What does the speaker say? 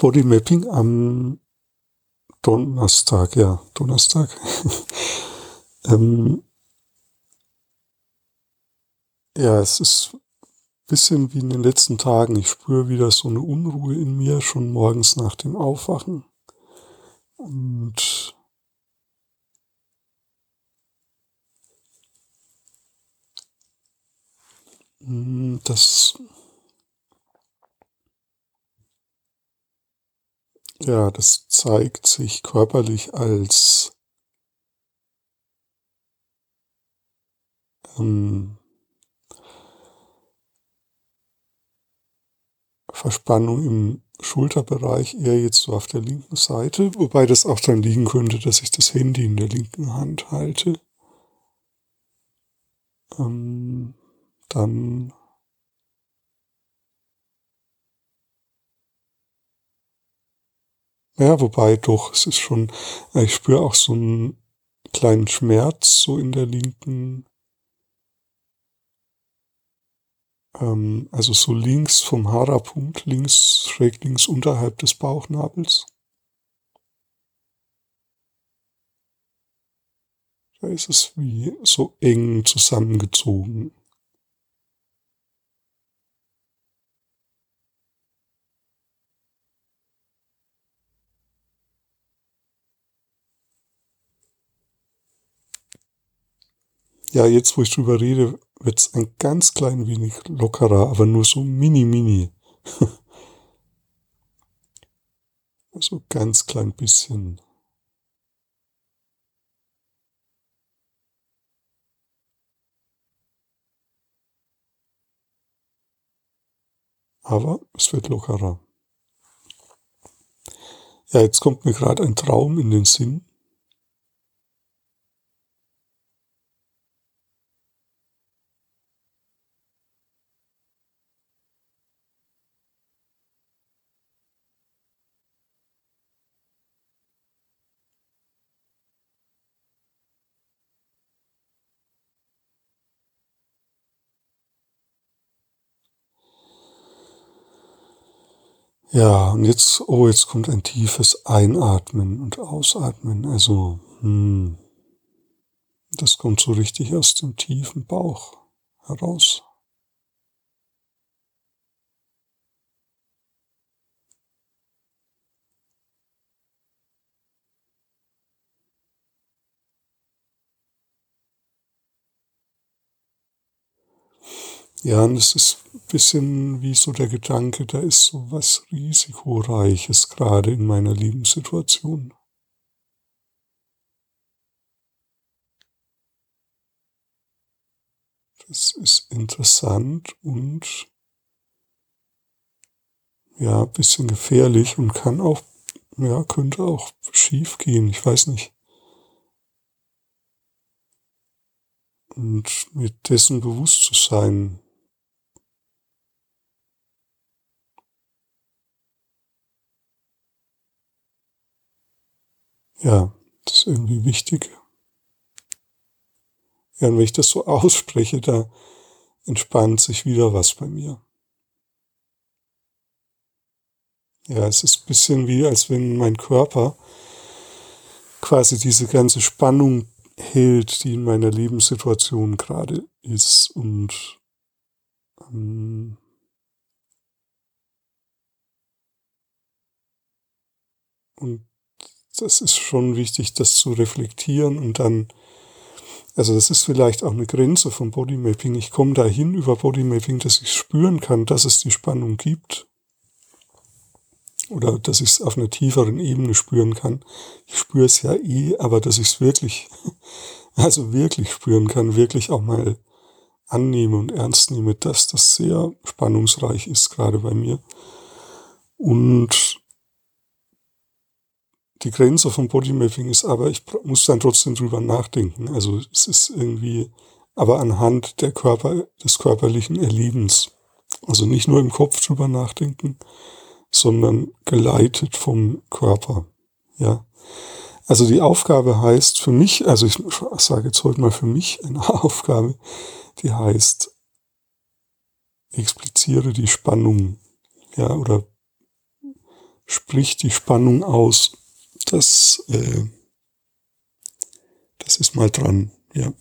Bodymapping am Donnerstag, ja, Donnerstag. ähm, ja, es ist ein bisschen wie in den letzten Tagen. Ich spüre wieder so eine Unruhe in mir, schon morgens nach dem Aufwachen. Und hm, das Ja, das zeigt sich körperlich als ähm, Verspannung im Schulterbereich, eher jetzt so auf der linken Seite, wobei das auch dann liegen könnte, dass ich das Handy in der linken Hand halte. Ähm, dann Ja, wobei doch, es ist schon, äh, ich spüre auch so einen kleinen Schmerz so in der linken, ähm, also so links vom Hara-Punkt, links, schräg links unterhalb des Bauchnabels. Da ist es wie so eng zusammengezogen. Ja, jetzt wo ich drüber rede, wird es ein ganz klein wenig lockerer, aber nur so mini, mini. so ganz klein bisschen. Aber es wird lockerer. Ja, jetzt kommt mir gerade ein Traum in den Sinn. Ja, und jetzt, oh, jetzt kommt ein tiefes Einatmen und Ausatmen. Also, hm, das kommt so richtig aus dem tiefen Bauch heraus. Ja, und es ist ein bisschen wie so der Gedanke, da ist so was Risikoreiches gerade in meiner Lebenssituation. Das ist interessant und ja, ein bisschen gefährlich und kann auch, ja, könnte auch schief gehen, ich weiß nicht. Und mir dessen bewusst zu sein, Ja, das ist irgendwie wichtig. Ja, und wenn ich das so ausspreche, da entspannt sich wieder was bei mir. Ja, es ist ein bisschen wie, als wenn mein Körper quasi diese ganze Spannung hält, die in meiner Lebenssituation gerade ist und ähm, und das ist schon wichtig, das zu reflektieren und dann, also das ist vielleicht auch eine Grenze vom Bodymapping. Ich komme dahin über Bodymapping, dass ich spüren kann, dass es die Spannung gibt oder dass ich es auf einer tieferen Ebene spüren kann. Ich spüre es ja eh, aber dass ich es wirklich, also wirklich spüren kann, wirklich auch mal annehme und ernst nehme, dass das sehr spannungsreich ist, gerade bei mir. Und die Grenze vom Bodymapping ist aber, ich muss dann trotzdem drüber nachdenken. Also es ist irgendwie, aber anhand der Körper, des körperlichen Erlebens. Also nicht nur im Kopf drüber nachdenken, sondern geleitet vom Körper. Ja. Also die Aufgabe heißt für mich, also ich sage jetzt heute mal für mich eine Aufgabe, die heißt, expliziere die Spannung, ja, oder spricht die Spannung aus. Das, äh, das ist mal dran, ja.